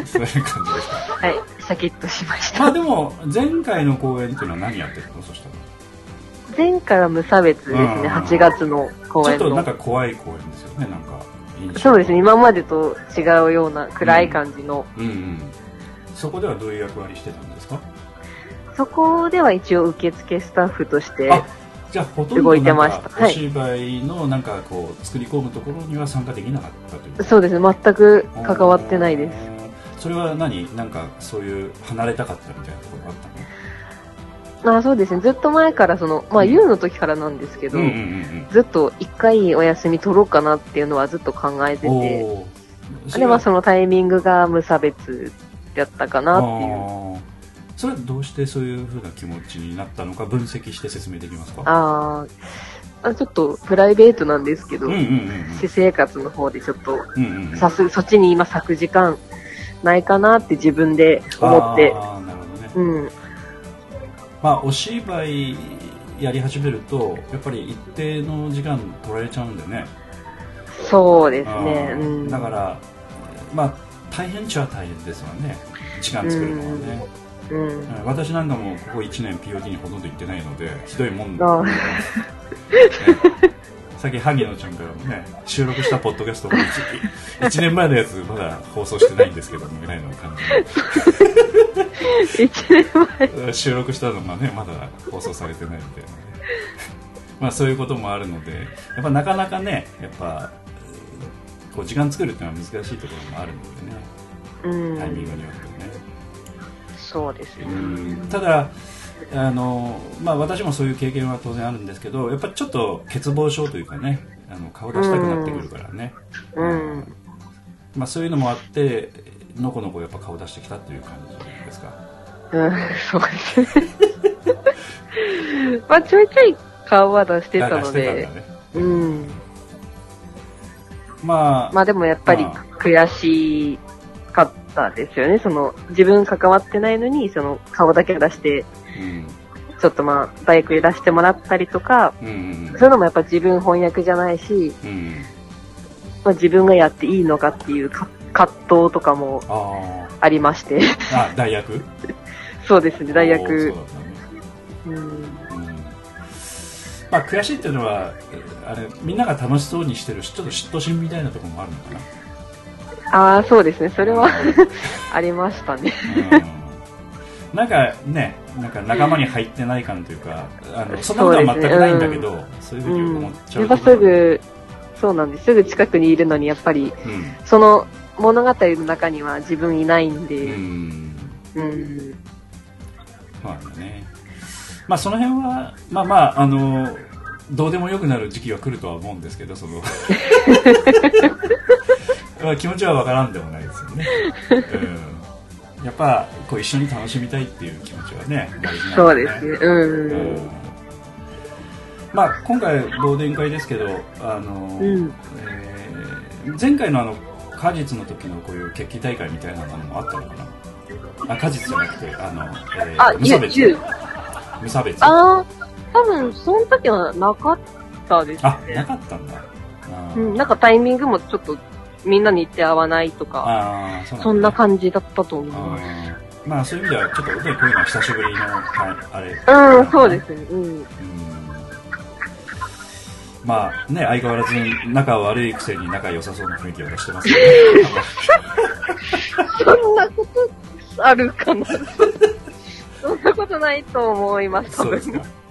う そういう感じですかはい、シャキッとしました。まあでも、前回の公演っていうのは何やってるの？そしたら。前回は無差別ですうんね、8月の公演ちょっとなんの。か怖い公演ですよね、なんか。そうですね、今までと違うような暗い感じの。うんうん。そこではどういう役割してたんですか？そこでは一応受付スタッフとして、あじゃあほとんど動いてなんかました。はい。お芝居のなんかこう作り込むところには参加できなかったという。そうですね、全く関わってないです。すそれは何？なんかそういう離れたかったみたいなところがあったの？あそうですね、ずっと前からその、まあ U の時からなんですけど、うんうんうんずっと一回お休み取ろうかなっていうのはずっと考えてうんて、おー。で、まあそのタイミングが無差別だったかなっていう。それはどうしてそういうふうな気持ちになったのか分析して説明できますか？あー。あ、ちょっとプライベートなんですけど、うんうんうん。私生活の方でちょっと、うんうんうん。さす、そっちに今咲く時間ないかなって自分で思って、あーなるほどね。うん。まあお芝居やり始めるとやっぱり一定の時間取られちゃうんでね。そうですね。ううん。ん。だからまあ大変っちゃ大変ですよね。時間作るのはね、うん。うん。私なんかもここ1年 POD にほとんど行ってないのでひどいもんあー。ねさっき萩野ちゃんからもね収録したポッドキャストも 1, 1年前のやつまだ放送してないんですけどもぐらいの感一年前。収録したのがねまだ放送されてないみたいなねまあそういうこともあるのでやっぱなかなかねやっぱこう時間作るっていうのは難しいところもあるのでねうん。タイミングによってね、そうですね。ただあの、まあ、私もそういう経験は当然あるんですけどやっぱりちょっと欠乏症というかねあの顔出したくなってくるからね、うん。まあ、そういうのもあってのこのこやっぱ顔出してきたっていう感じですか？うん、そうですね。まあ、ちょいちょい顔は出してたので。ね。うん。まあ、まあでもやっぱり悔しかったですよね。その、自分関わってないのに、その、顔だけ出して、うんちょっとまあ、バイクで出してもらったりとか、うんうんそういうのもやっぱ自分翻訳じゃないし、うんうんまあ、自分がやっていいのかっていうか葛藤とかもあありまして。あ。あ、代 役そうですね、大おーそう学だ。ったねうんうんまあ悔しいっていうのはあれみんなが楽しそうにしてるちょっと嫉妬心みたいなところもあるのかな？ああ、そうですね、それはありましたね。うん。なんかねなんか仲間に入ってない感というかあのそんなことは全くないんだけどそう,、いうふうに思っちゃうやっぱすぐ、そうなんです。すぐ近くにいるのに、やっぱり、うん。その物語の中には自分いないんうで、ん。うん。まあね。まあその辺はまあまああのどうでもよくなる時期が来るとは思うんですけどその まあ気持ちはわからんでもないですよね、うん、やっぱこう一緒に楽しみたいっていう気持ちはね大事そなでうんですね。うん。うん。まあ今回忘年会ですけどあの、うん。えー前回のあの果実の時のこういう決起大会みたいなのもあったのかな？あ果実じゃなくてあの、えーあ、無差別。無差別。ああ、多分、その時はなかったですあね。なかったんだ。うん、なんかタイミングもちょっと、みんなに言って合わないとか、そうそんなじ感じだったと思います。まあそういう意味ではちょっとねこういうのは久しぶりのはいあれうん、そうですね。うん。うんまあね相変わらず仲悪いくせに仲良さそうな雰囲気を出してますけど、そんなことあるかなそんなことないと思います、多分。そうですか。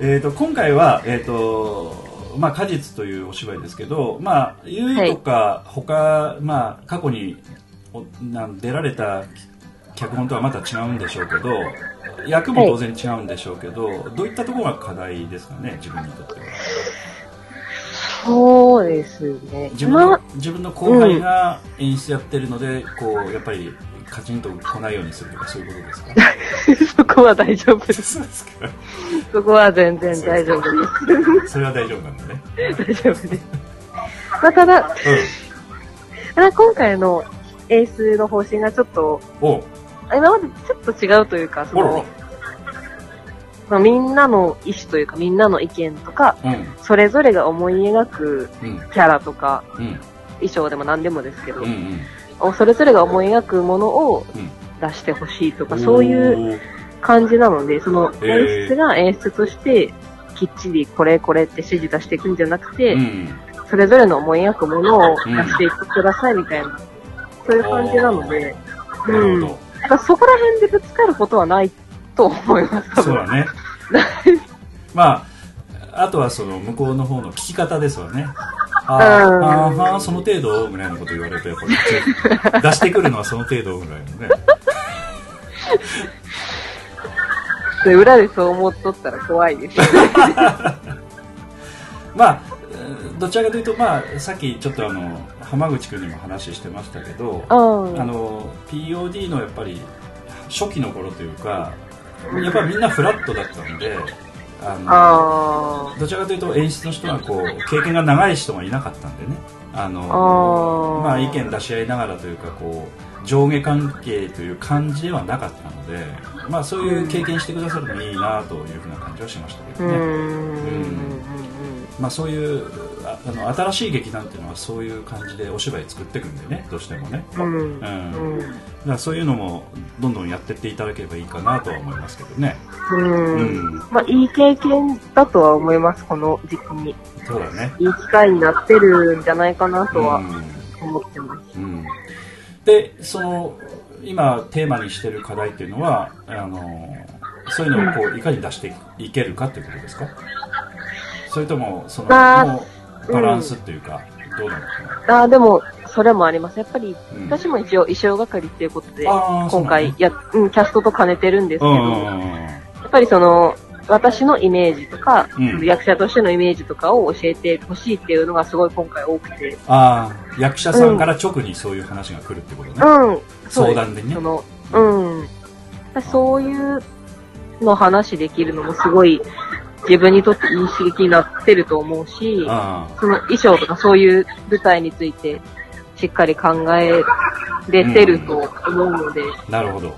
えっと、今回は、えっ、と、まあ、果実というお芝居ですけど、まあ、ゆいとか、他、まあ、過去に出られた脚本とはまた違うんでしょうけど、役も当然違うんでしょうけど、どういったところが課題ですかね、自分にとっては。そうですね。自分の自分の後輩が演出やってるので、こう、やっぱり、カチンと来ないようにするとか、そういうことですか？そこは大丈夫です。そこは全然大丈夫です。それは大丈夫なんだね。大丈夫です。まあ、ただ、ただ今回の演出の方針がちょっと、今までちょっと違うというか、その、まあ、みんなの意思というか、みんなの意見とか、うん。それぞれが思い描くうん。キャラとか、うん。衣装でも何でもですけど、うんうん。それぞれが思い描くものをうん出してほしいとか、そういうう。感じなので、その演出が演出として、きっちりこれこれって指示出していくんじゃなくて、うん。それぞれの思い描くものを出していってくださいみたいな、そういう感じなので、うん。だからそこら辺でぶつかることはないと思います。そうだね。まあ、あとはその向こうの方の聞き方ですわね。あ ーうんその程度ぐらいのこと言われると、やっぱり出してくるのはその程度ぐらいのね。で裏でそう思っとったら怖いです。まあ、えーどちらかというと、まあ、さっきちょっとあの、浜口君にも話してましたけど、ああの POD のやっぱり初期の頃というかやっぱりみんなフラットだったのであのあどちらかというと演出の人がこう経験が長い人がいなかったんでね。ああのー。まあ、意見出し合いながらというかこう上下関係という感じではなかったので、まあ、そういう経験してくださるのいいなというふうな感じはしましたけどね。ん。まあ、そういうああの新しい劇団っていうのはそういう感じでお芝居作っていくんでねどうしてもね、うん。うんうん。だからそういうのもどんどんやってっていただければいいかなとは思いますけどね。うん。まあ、いい経験だとは思います、この時期に。そうだね。いい機会になってるんじゃないかなとはうん思ってます。うんで、その、今テーマにしてる課題っていうのは、あの、そういうのをこういかに出していけるかっていうことですか？それとも、その、まあもうバランスっていうか、どうなのかな？ああ、でも、それもあります。やっぱり、うん。私も一応衣装係っていうことで、今回や、うん、キャストと兼ねてるんですけど、うんうんやうんうん。っぱりその、私のイメージとか、うん役者としてのイメージとかを教えてほしいっていうのがすごい今回多くて、ああ、役者さんから直にそういう話が来るってことね。うん、相談でねそ。の、うん。そういうの話できるのもすごい自分にとっていい刺激になってると思うし、あその衣装とかそういう舞台についてしっかり考えれてると思うので、あ、なるほど。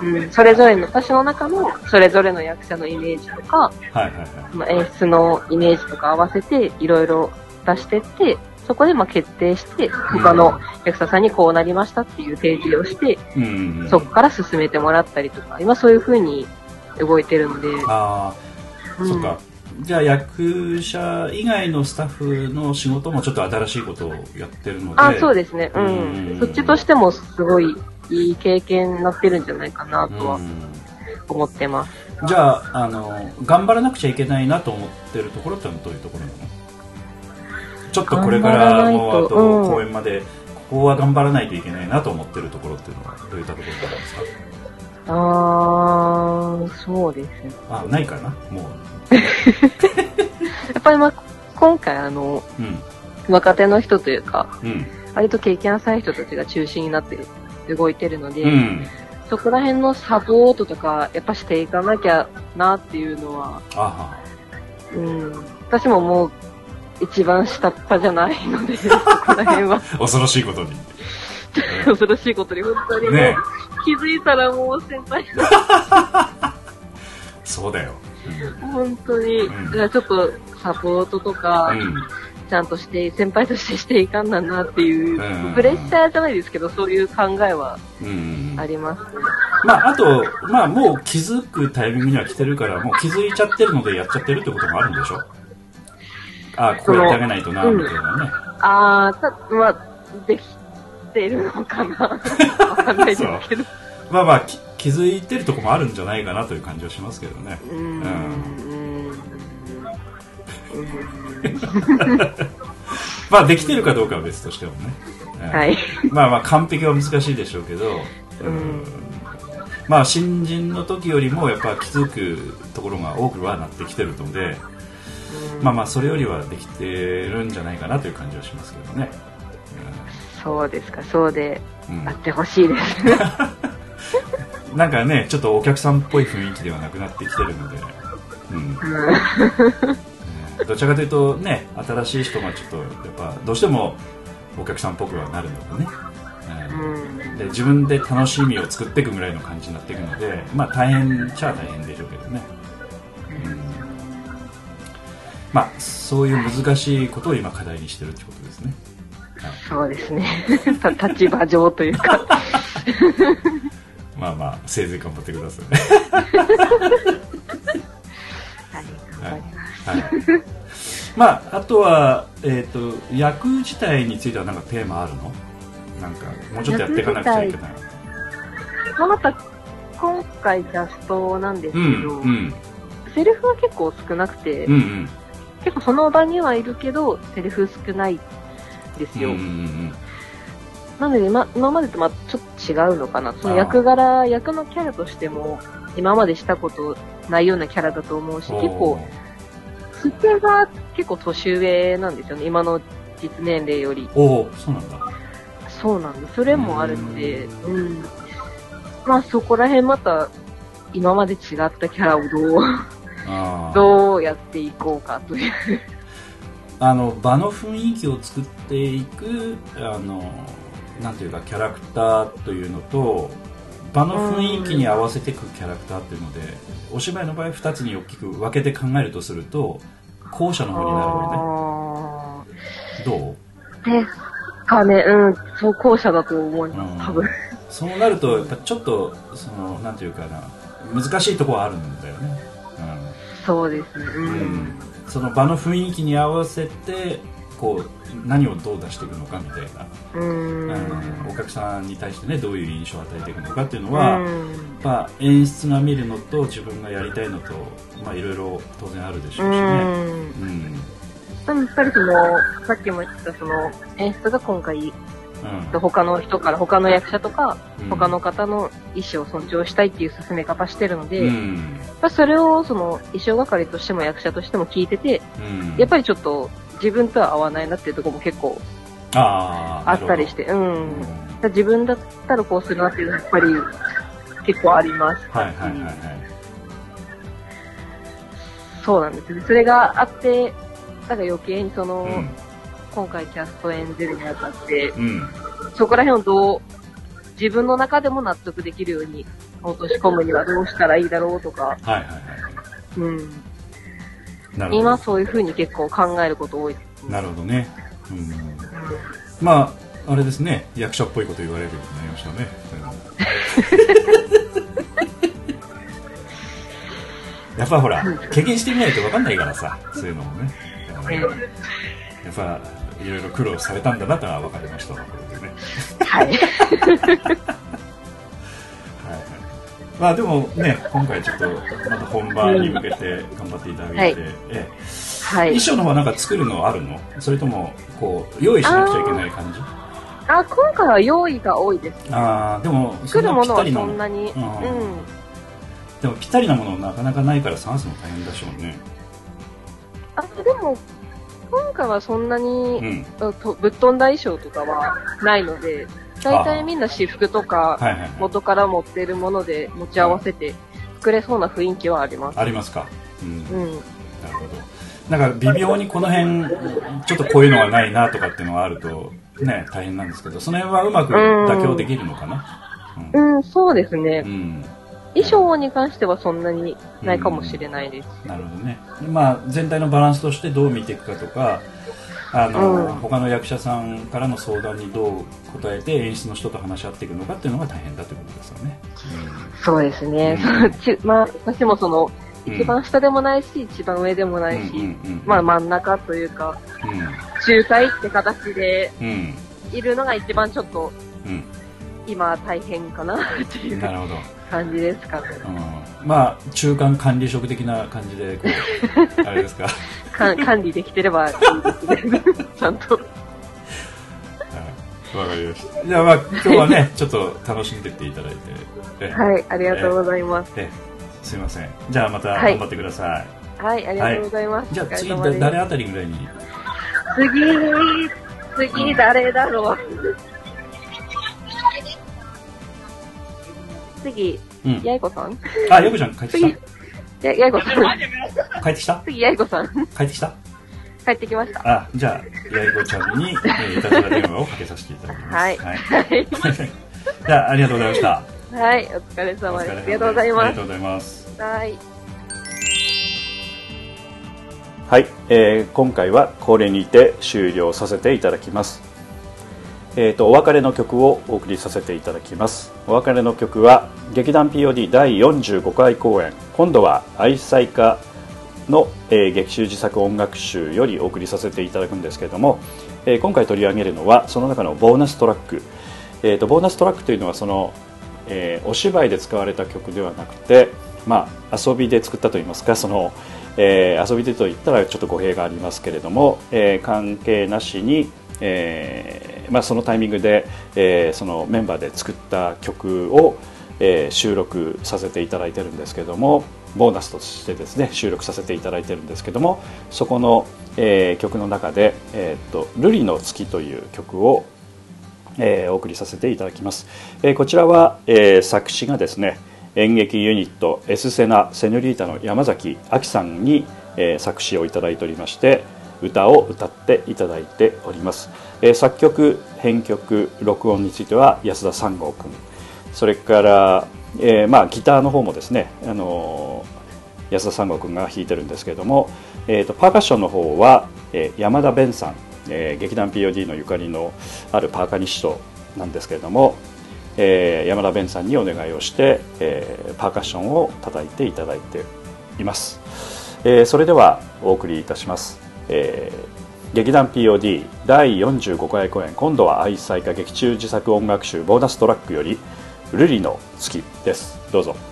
うん、それぞれの、私の中のそれぞれの役者のイメージとか、はいはいはい。その演出のイメージとか合わせていろいろ出してって、そそこでまあ決定して、他の役者さんにこうなりましたっていう提示をして、そこから進めてもらったりとか、今そういう風に動いてるので、ああ、うんそっか。じゃあ役者以外のスタッフの仕事もちょっと新しいことをやってるので。あ、そうですね。ううんん。そっちとしてもすごいいい経験になってるんじゃないかなとは思ってます。じゃあ、あの、頑張らなくちゃいけないなと思ってるところってのはどういうところなの？ちょっとこれからもうあとうん公演まで、ここは頑張らないといけないなと思ってるところっていうのはどういったところなんですか？あー、そうですね。あ、ないかな？もう。やっぱりまあ、今回あの、うん。若手の人というか、うん。割と経験浅い人たちが中心になって動いてるので、うん。そこら辺のサポートとか、やっぱしていかなきゃなっていうのは、あは。うん、私ももう一番下っ端じゃないので、そこら辺は。恐ろしいことに。恐ろしいことに、本当にもう、ね気づいたらもう先輩。そうだよ。本当に、だからちょっとサポートとか、うんちゃんとして、先輩としてしていかんなんなっていう、うんプレッシャーじゃないですけど、そういう考えはうん。ありますね。まあ、あと、まあ、もう気づくタイミングには来てるから、もう気づいちゃってるのでやっちゃってるってこともあるんでしょ？ああ、ここやってあげないとな、うんみたいなね。あー、た、まあ、できてるのかなわかんないですけど。まあまあ、き気づいてるとこもあるんじゃないかなという感じはしますけどね。うーん。まあ、できてるかどうかは別としてもね。うんはい。まあまあ、完璧は難しいでしょうけど、うんまあ、新人の時よりもやっぱ気づくところが多くはなってきてるので、まあまあ、それよりはできてるんじゃないかなという感じはしますけどね。そうですか、そうでうんあってほしいです。なんかね、ちょっとお客さんっぽい雰囲気ではなくなってきてるので、うん。どちらかというとね、新しい人がちょっと、やっぱ、どうしてもお客さんっぽくはなるのでね。うんで自分で楽しみを作っていくぐらいの感じになっていくので、まあ大変っちゃ大変でしょうけどね。うん、まあ、そういう難しいことを今課題にしてるってことですね。そうですね。た 立場上というか。まあまあ、せいぜい頑張ってください。はい。はい。まあ、あとは、えっ、と、役自体についてはなんかテーマあるの？なんか、もうちょっとやっていかなくちゃいけない。まあまた、今回キャストなんですけど、うん、うん、セリフは結構少なくて、うん、うん。結構その場にはいるけど、セリフ少ないんですよ。うんうんうんなので、ま、今までとまちょっと違うのかな。その役柄、役のキャラとしても、今までしたことないようなキャラだと思うし、結構、設定が結構年上なんですよね。今の実年齢より。おおそうなんだ。そうなんです。それもあるので、うん。まあそこら辺また、今まで違ったキャラをどう、どうやっていこうかという。あの場の雰囲気を作っていくあのなんていうかキャラクターというのと場の雰囲気に合わせていくキャラクターっていうのでお芝居の場合2つに大きく分けて考えるとすると後者の方になるわけねどう？ですかね、うん、そう、後者だと思います、多分。そうなるとやっぱちょっとそのなんていうかな難しいところはあるんだよね、そうですね、うん。うん、その場の雰囲気に合わせてこう何をどう出していくのかみたいな。うん。うんお客さんに対してねどういう印象を与えていくのかっていうのは、うん。まあ、演出が見るのと自分がやりたいのとまあいろいろ当然あるでしょうしね。うん。でもやっぱりその、さっきも言ってたその、演出が今回、うん。他の人から、他の役者とか、うん。他の方の意思を尊重したいっていう進め方してるので、うん。それをその、衣装係としても役者としても聞いてて、うん。やっぱりちょっと自分とは合わないなっていうところも結構あったりして、うん。自分だったらこうするなっていうのはやっぱり結構あります。はいはいはいはい。そうなんですね。それがあって、だから余計にその、うん今回キャスト演じるにあたって、うんそこら辺をどう、自分の中でも納得できるように落とし込むにはどうしたらいいだろうとか、はいはいはい。うん。今そういう風に結構考えること多い。です。なるほどね。うん。まああれですね。役者っぽいこと言われるようになりましたね。やっぱほら経験してみないと分かんないからさそういうのもね。うん。やっぱいろいろ苦労されたんだなとは分かりました。わこれでねはい。まあでもね今回ちょっとまた本番に向けて頑張っていただいて、はい。ええ。はい。衣。装の方はなんか作るのあるの？それともこう用意しなくちゃいけない感じ？あ、今回は用意が多いです。ああでも作るものはそんなに。うん。でもぴったりなものなかなかないから探すの大変でしょうね。あ、でも、今回はそんなに、うん。うんとぶっ飛んだ衣装とかはないので、大体みんな私服とか、元から持ってるもので持ち合わせて作れそうな雰囲気はあります。ありますか？うん。うん。なるほど。なんか微妙にこの辺ちょっとこういうのがないなとかっていうのがあるとね大変なんですけどその辺はうまく妥協できるのかな？うん、そうですね。うん。衣装に関してはそんなにないかもしれないです。なるほどね。まあ全体のバランスとしてどう見ていくかとかあの、うん。他の役者さんからの相談にどう答えて演出の人と話し合っていくのかっていうのが大変だということですよね、そうですね。ちまあ、私もその、一番下でもないし、一番上でもないし、まあ真ん中というか、仲介って形でうんうん。いるのが一番ちょっと、うん。今大変かなっていう。なるほど感じですかね。うん。まあ中間管理職的な感じでこう あれですか。か管理できてればいいですね。ちゃんと。わかりました。じゃあまあ今日はね ちょっと楽しんでっていただいて。えはい、ありがとうございます。ええ。すいません。じゃあまたはい。頑張ってください、はい、ありがとうございます。じゃあ次誰あたりぐらいに？次、次誰だろう。次、うんやいこさんあよくちゃん帰ってき次、や、やいこさん。帰ってきた？次、やいこさん。帰ってきた？帰ってきました。あじゃあやいこちゃんに、えー、いたずら電話をかけさせていただきますはい。はいはい。じゃあありがとうございましたはい、お疲れ様です。ありがとうございますありがとう。ございますはい。はい、えー今回はこれにて終了させていただきます。えー、とお別れの曲をお送りさせていただきます。お別れの曲は劇団 POD 第45回公演。今度は愛妻家の、えー劇中自作音楽集よりお送りさせていただくんですけれども、えー今回取り上げるのはその中のボーナストラック、えー、とボーナストラックというのはその、えーお芝居で使われた曲ではなくて、まあ、遊びで作ったといいますかその、えー遊びでといったらちょっと語弊がありますけれども、えー関係なしに、えーまあ、そのタイミングで、えーそのメンバーで作った曲を、えー収録させていただいてるんですけどもボーナスとしてですね収録させていただいてるんですけどもそこの、えー曲の中で「えー、とルリの月」という曲をえーお送りさせていただきます、えーこちらは、えー作詞がですね演劇ユニットエスセナセニョリータの山崎亜紀さんに、えー作詞をいただいておりまして歌を歌っていただいております、えー作曲編曲録音については安田三郷君それから、えーまあ、ギターの方もですね、あのー安田三郷君が弾いてるんですけれども、えー、とパーカッションの方は、えー山田弁さん、えー劇団 POD のゆかりのあるパーカニストなんですけれども、えー山田弁さんにお願いをして、えーパーカッションを叩いていただいています、えーそれではお送りいたします、えー劇団 POD 第45回公演今度は愛妻家劇中自作音楽集ボーナストラックより「ルリの月」です。どうぞ。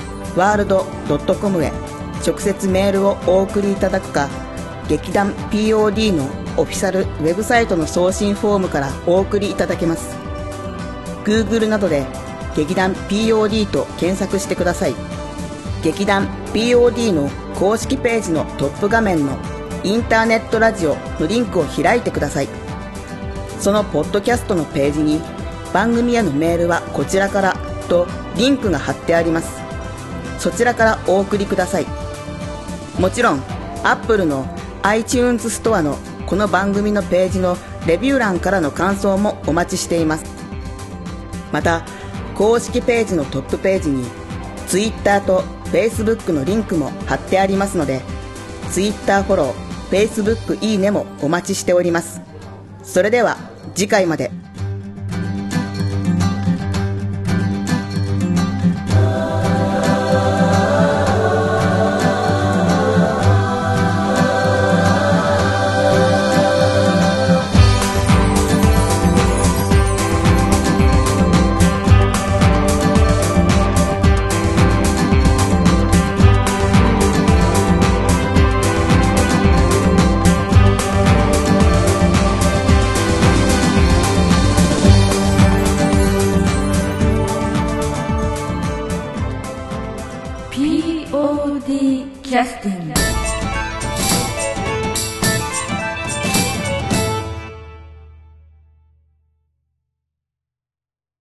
pod-world.com へ。直接メールをお送りいただくか劇団 POD のオフィシャルウェブサイトの送信フォームからお送りいただけます。Google などで劇団 POD と検索してください。劇団 POD の公式ページのトップ画面のインターネットラジオのリンクを開いてください。そのポッドキャストのページに番組へのメールはこちらからとリンクが貼ってあります。そちらからお送りください。もちろん Apple の iTunes ストアのこの番組のページのレビュー欄からの感想もお待ちしています。また公式ページのトップページに Twitter と Facebook のリンクも貼ってありますので Twitter フォロー Facebook いいねもお待ちしております。それでは次回まで。